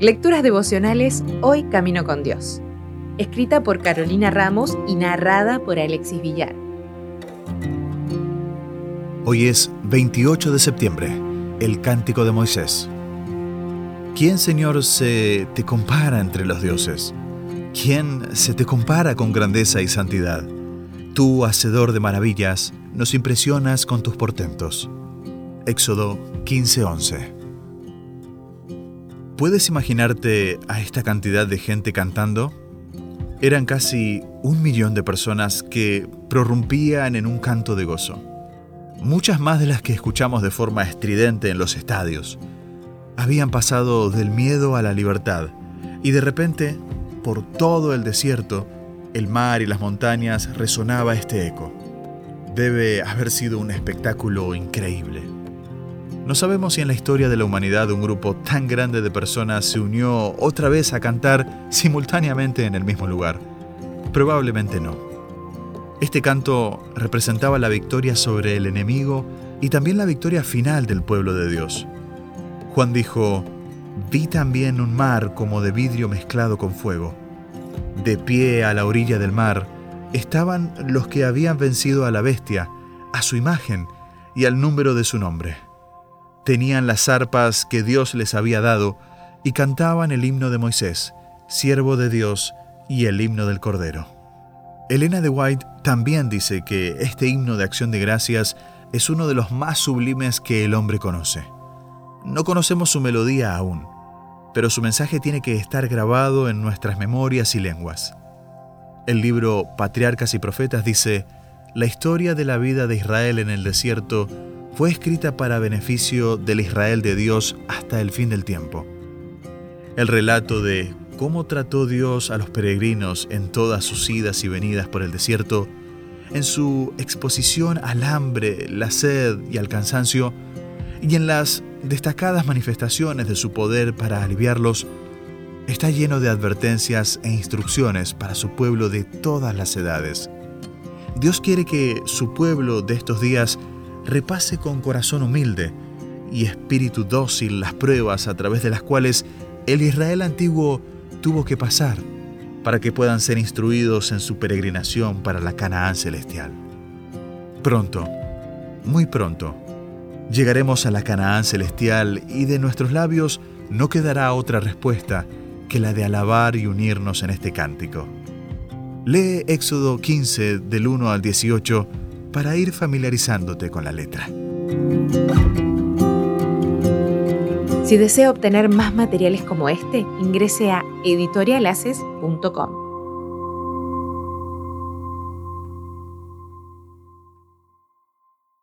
Lecturas devocionales Hoy Camino con Dios. Escrita por Carolina Ramos y narrada por Alexis Villar. Hoy es 28 de septiembre, el Cántico de Moisés. ¿Quién, Señor, se te compara entre los dioses? ¿Quién se te compara con grandeza y santidad? Tú, hacedor de maravillas, nos impresionas con tus portentos. Éxodo 15:11 ¿Puedes imaginarte a esta cantidad de gente cantando? Eran casi un millón de personas que prorrumpían en un canto de gozo. Muchas más de las que escuchamos de forma estridente en los estadios. Habían pasado del miedo a la libertad y de repente, por todo el desierto, el mar y las montañas resonaba este eco. Debe haber sido un espectáculo increíble. No sabemos si en la historia de la humanidad un grupo tan grande de personas se unió otra vez a cantar simultáneamente en el mismo lugar. Probablemente no. Este canto representaba la victoria sobre el enemigo y también la victoria final del pueblo de Dios. Juan dijo, vi también un mar como de vidrio mezclado con fuego. De pie a la orilla del mar estaban los que habían vencido a la bestia, a su imagen y al número de su nombre tenían las arpas que Dios les había dado y cantaban el himno de Moisés, siervo de Dios, y el himno del Cordero. Elena de White también dice que este himno de acción de gracias es uno de los más sublimes que el hombre conoce. No conocemos su melodía aún, pero su mensaje tiene que estar grabado en nuestras memorias y lenguas. El libro Patriarcas y Profetas dice, la historia de la vida de Israel en el desierto fue escrita para beneficio del Israel de Dios hasta el fin del tiempo. El relato de cómo trató Dios a los peregrinos en todas sus idas y venidas por el desierto, en su exposición al hambre, la sed y al cansancio, y en las destacadas manifestaciones de su poder para aliviarlos, está lleno de advertencias e instrucciones para su pueblo de todas las edades. Dios quiere que su pueblo de estos días repase con corazón humilde y espíritu dócil las pruebas a través de las cuales el Israel antiguo tuvo que pasar para que puedan ser instruidos en su peregrinación para la Canaán celestial. Pronto, muy pronto, llegaremos a la Canaán celestial y de nuestros labios no quedará otra respuesta que la de alabar y unirnos en este cántico. Lee Éxodo 15 del 1 al 18 para ir familiarizándote con la letra. Si desea obtener más materiales como este, ingrese a editorialaces.com.